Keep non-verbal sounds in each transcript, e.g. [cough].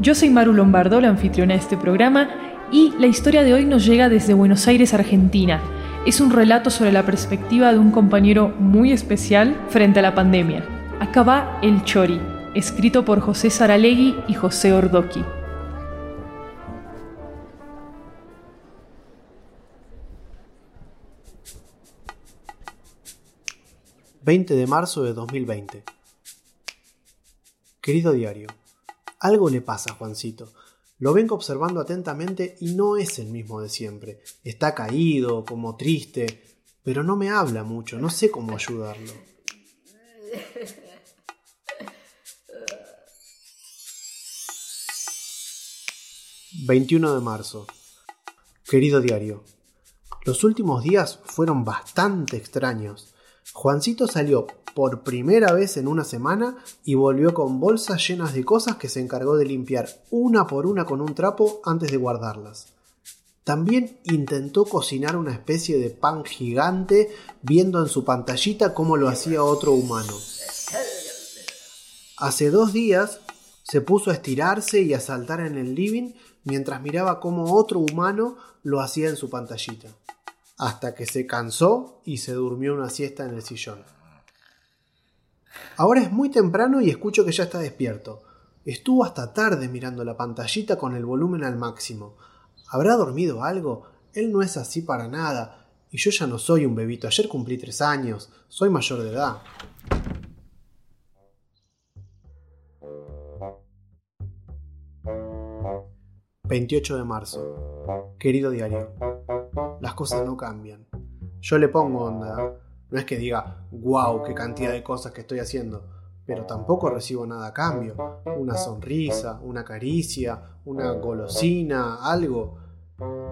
Yo soy Maru Lombardo, la anfitriona de este programa, y la historia de hoy nos llega desde Buenos Aires, Argentina. Es un relato sobre la perspectiva de un compañero muy especial frente a la pandemia. Acá va El Chori, escrito por José Saralegui y José Ordoqui. ...20 de marzo de 2020... Querido diario... Algo le pasa a Juancito. Lo vengo observando atentamente y no es el mismo de siempre. Está caído, como triste, pero no me habla mucho, no sé cómo ayudarlo. ...21 de marzo... Querido diario... Los últimos días fueron bastante extraños. Juancito salió por primera vez en una semana y volvió con bolsas llenas de cosas que se encargó de limpiar una por una con un trapo antes de guardarlas. También intentó cocinar una especie de pan gigante viendo en su pantallita cómo lo hacía otro humano. Hace dos días se puso a estirarse y a saltar en el living mientras miraba cómo otro humano lo hacía en su pantallita, hasta que se cansó y se durmió una siesta en el sillón. Ahora es muy temprano y escucho que ya está despierto. Estuvo hasta tarde mirando la pantallita con el volumen al máximo. ¿Habrá dormido algo? Él no es así para nada. Y yo ya no soy un bebito. Ayer cumplí tres años. Soy mayor de edad. ...28 de marzo... ...querido diario... ...las cosas no cambian... ...yo le pongo onda... No es que diga, wow, qué cantidad de cosas que estoy haciendo, pero tampoco recibo nada a cambio. Una sonrisa, una caricia, una golosina, algo.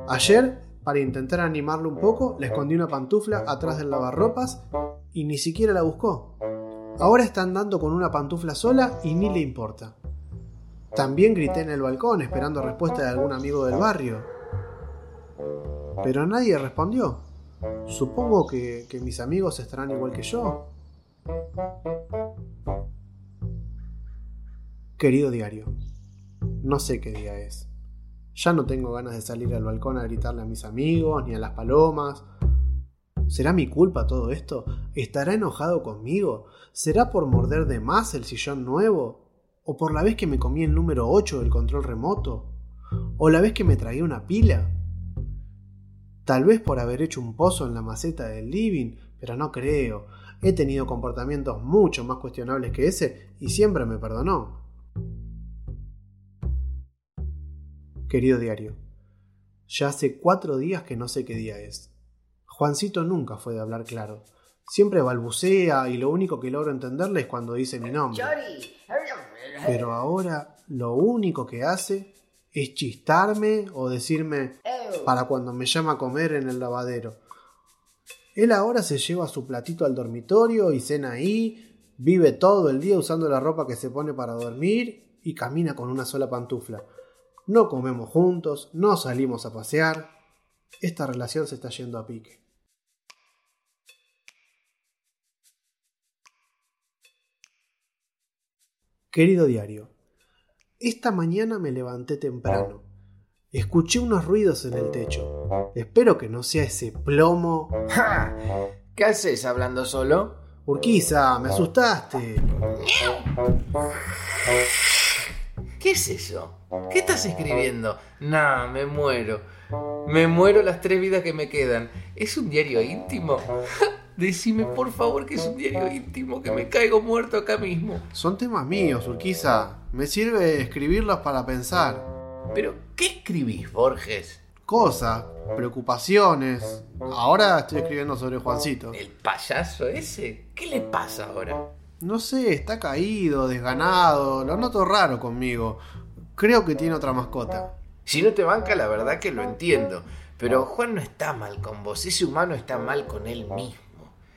Ayer, para intentar animarlo un poco, le escondí una pantufla atrás del lavarropas y ni siquiera la buscó. Ahora está andando con una pantufla sola y ni le importa. También grité en el balcón esperando respuesta de algún amigo del barrio. Pero nadie respondió. Supongo que, mis amigos estarán igual que yo. Querido diario, no sé qué día es. Ya no tengo ganas de salir al balcón a gritarle a mis amigos ni a las palomas. ¿Será mi culpa todo esto? ¿Estará enojado conmigo? ¿Será por morder de más el sillón nuevo? ¿O por la vez que me comí el número 8 del control remoto? ¿O la vez que me tragué una pila? Tal vez por haber hecho un pozo en la maceta del living, pero no creo. He tenido comportamientos mucho más cuestionables que ese y siempre me perdonó. Querido diario, ya hace cuatro días que no sé qué día es. Juancito nunca fue de hablar claro. Siempre balbucea y lo único que logro entenderle es cuando dice mi nombre. Pero ahora lo único que hace es chistarme o decirme para cuando me llama a comer en el lavadero. Él ahora se lleva su platito al dormitorio y cena ahí, vive todo el día usando la ropa que se pone para dormir y camina con una sola pantufla. No comemos juntos, no salimos a pasear. Esta relación se está yendo a pique. Querido diario, esta mañana me levanté temprano. Escuché unos ruidos en el techo. Espero que no sea ese plomo. ¿Qué haces hablando solo? Urquiza, me asustaste. ¿Qué es eso? ¿Qué estás escribiendo? No, me muero. Me muero las tres vidas que me quedan. ¿Es un diario íntimo? Decime por favor que es un diario íntimo, que me caigo muerto acá mismo. Son temas míos, Urquiza. Me sirve escribirlos para pensar. Pero, ¿qué escribís, Borges? Cosas, preocupaciones. Ahora estoy escribiendo sobre Juancito. ¿El payaso ese? ¿Qué le pasa ahora? No sé, está caído, desganado. Lo noto raro conmigo. Creo que tiene otra mascota. Si no te banca, la verdad que lo entiendo. Pero Juan no está mal con vos, ese humano está mal con él mismo.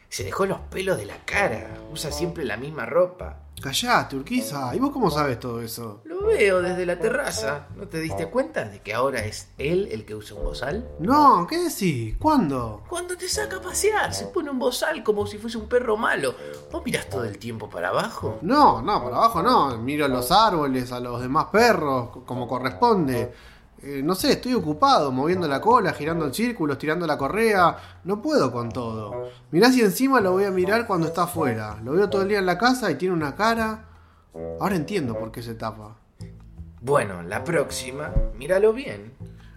Se dejó los pelos de la cara, usa siempre la misma ropa. Callate, Urquiza. ¿Y vos cómo sabes todo eso? Lo veo desde la terraza. ¿No te diste cuenta de que ahora es él el que usa un bozal? No, ¿qué decís? ¿Cuándo? Cuando te saca a pasear, se pone un bozal como si fuese un perro malo. ¿Vos mirás todo el tiempo para abajo? No, no, para abajo no. Miro a los árboles, a los demás perros, como corresponde. Eh, no sé, estoy ocupado, moviendo la cola, girando en círculos, tirando la correa. No puedo con todo. Mirá si encima lo voy a mirar cuando está afuera. Lo veo todo el día en la casa y tiene una cara. Ahora entiendo por qué se tapa. Bueno, la próxima, míralo bien.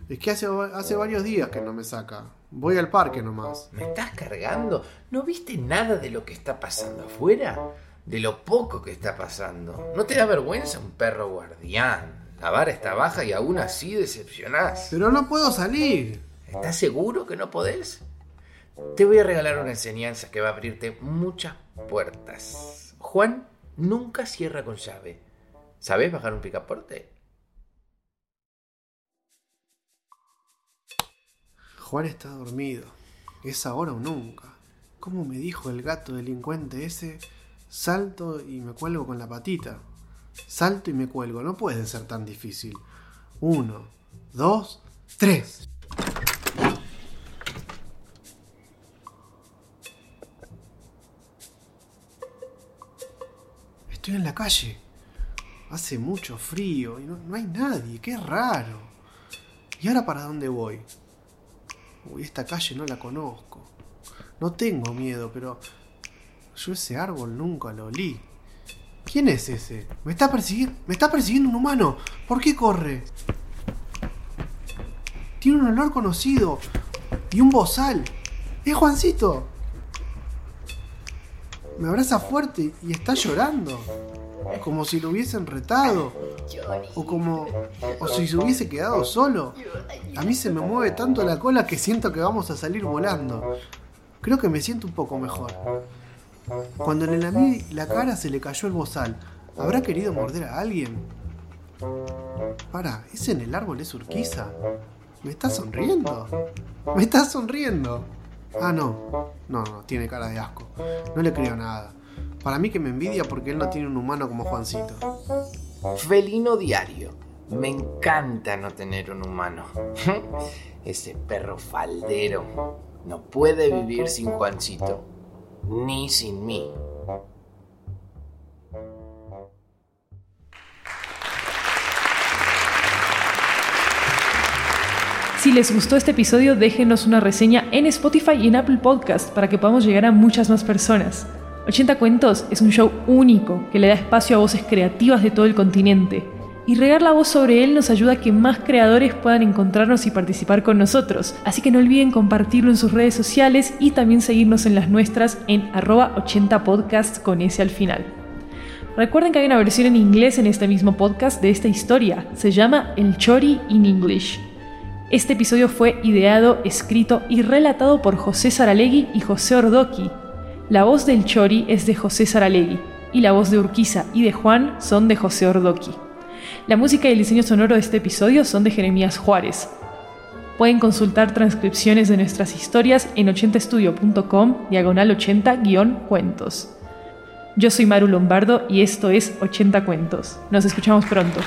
Es que hace, hace varios días que no me saca. Voy al parque nomás. ¿Me estás cargando? ¿No viste nada de lo que está pasando afuera? De lo poco que está pasando. ¿No te da vergüenza un perro guardián? La vara está baja y aún así decepcionás. Pero no puedo salir. ¿Estás seguro que no podés? Te voy a regalar una enseñanza que va a abrirte muchas puertas. Juan nunca cierra con llave. ¿Sabés bajar un picaporte? Juan está dormido. Es ahora o nunca. ¿Cómo me dijo el gato delincuente ese? Salto y me cuelgo con la patita. Salto y me cuelgo. No puede ser tan difícil. Uno, dos, tres. Estoy en la calle. Hace mucho frío y no, no hay nadie. Qué raro. ¿Y ahora para dónde voy? Uy, esta calle no la conozco. No tengo miedo, pero yo ese árbol nunca lo olí. ¿Quién es ese? ¿Me está persiguiendo? ¿Me está persiguiendo un humano? ¿Por qué corre? Tiene un olor conocido. Y un bozal. ¡Es Juancito! Me abraza fuerte y está llorando. Como si lo hubiesen retado. O como. O si se hubiese quedado solo. A mí se me mueve tanto la cola que siento que vamos a salir volando. Creo que me siento un poco mejor. Cuando le lamí la cara se le cayó el bozal. ¿Habrá querido morder a alguien? Para, ¿ese en el árbol es Urquiza? ¿Me está sonriendo? ¿Me está sonriendo? Ah, no. No, no, tiene cara de asco. No le creo nada. Para mí que me envidia porque él no tiene un humano como Juancito. Felino diario. Me encanta no tener un humano. [laughs] Ese perro faldero no puede vivir sin Juancito, ni sin mí. Si les gustó este episodio, déjenos una reseña en Spotify y en Apple Podcast para que podamos llegar a muchas más personas. 80 Cuentos es un show único que le da espacio a voces creativas de todo el continente. Y regar la voz sobre él nos ayuda a que más creadores puedan encontrarnos y participar con nosotros. Así que no olviden compartirlo en sus redes sociales y también seguirnos en las nuestras en arroba 80podcast con ese al final. Recuerden que hay una versión en inglés en este mismo podcast de esta historia. Se llama El Chori in English. Este episodio fue ideado, escrito y relatado por José Saralegui y José Ordoqui. La voz del Chori es de José Saralegui y la voz de Urquiza y de Juan son de José Ordoqui. La música y el diseño sonoro de este episodio son de Jeremías Juárez. Pueden consultar transcripciones de nuestras historias en 80estudio.com diagonal 80-cuentos. Yo soy Maru Lombardo y esto es 80 Cuentos. Nos escuchamos pronto.